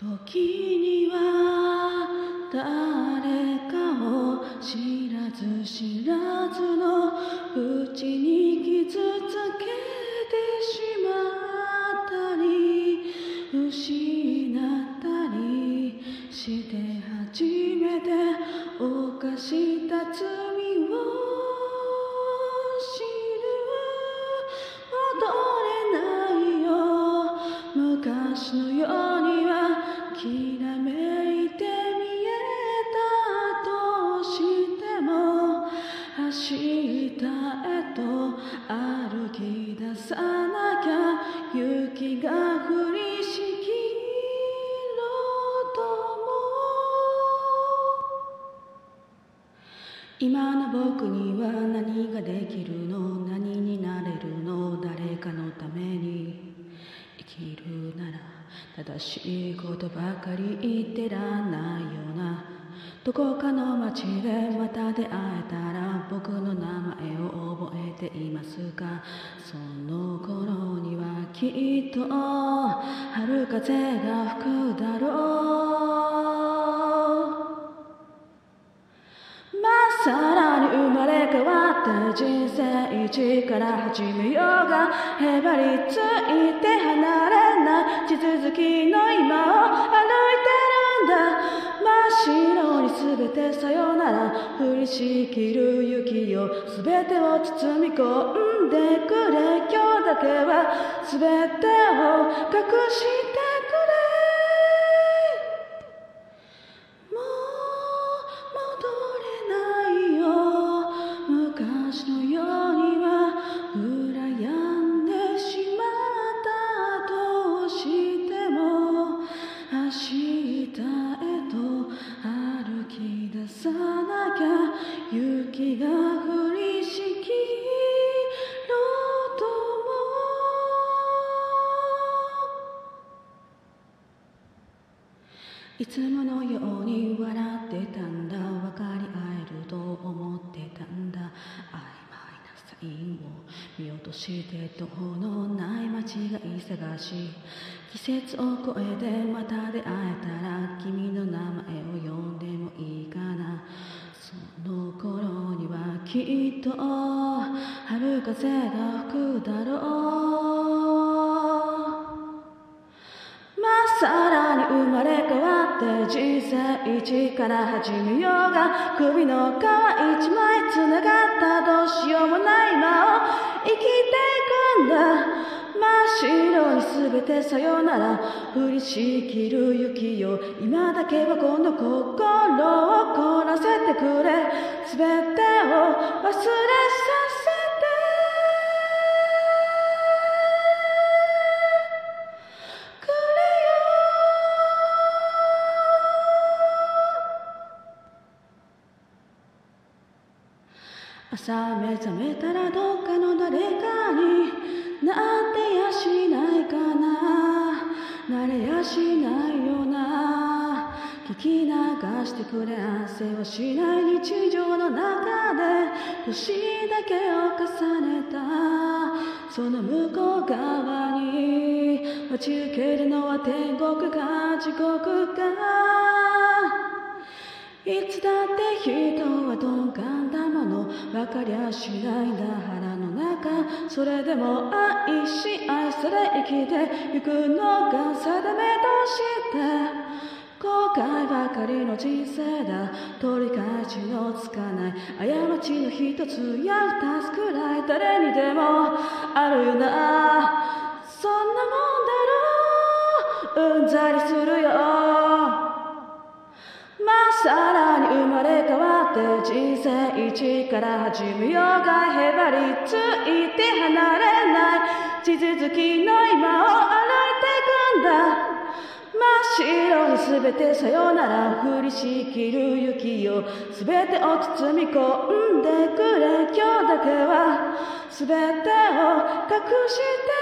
時には誰かを知らず知らずのうちに傷つけてしまったり失ったりして初めて犯した罪を知る戻れないよ昔のようにはきらめいて見えたとしても明日へと歩き出さなきゃ雪が降りしきろうとも。今の僕には何ができるの？正しいことばかり言ってらんないよな。どこかの街でまた出会えたら僕の名前を覚えていますかその頃にはきっと春風が吹くだろう。まさらに生まれ変わって人生一から始めようがへばりついて離れな。い地続きの今を歩いてるんだ。真っ白に全てさよなら降りしきる雪よ全てを包み込んでくれ。今日だけは全てを隠して雪が降りしきろとも。いつものように笑ってたんだ。分かり合えると思ってたんだ。曖昧なサインを見落として途方のない街が忙し季節を超えてまた出会えたら君の名前を呼んできっと春風が吹くだろう。まっさらに生まれ変わって人生一から始めようが首の皮一枚繋がったどうしようもない今を生きっ白に全てさよなら降りしきる雪よ今だけはこの心を凍らせてくれ。全てを忘れさせて。くれよ。朝目覚めたらどっかの誰かに。なってやしないかき流してくれ汗をしない日常の中で年だけを重ねた。その向こう側に待ち受けるのは天国か地獄か。いつだって人は鈍感だもの分かりゃしないんだ腹の中。それでも愛し愛され生きてゆくのが定めとして。後悔ばかりの人生だ。取り返しのつかない。過ちの一つや二つくらい誰にでも。あるよな。そんなもんだろう。うんざりするよ。まっさらに生まれ変わって人生一から始めようがへばりついて離れない。地続きの今を歩いていくんだ。真っ白に全てさよなら降りしきる雪よ全てを包み込んでくれ。今日だけは全てを隠して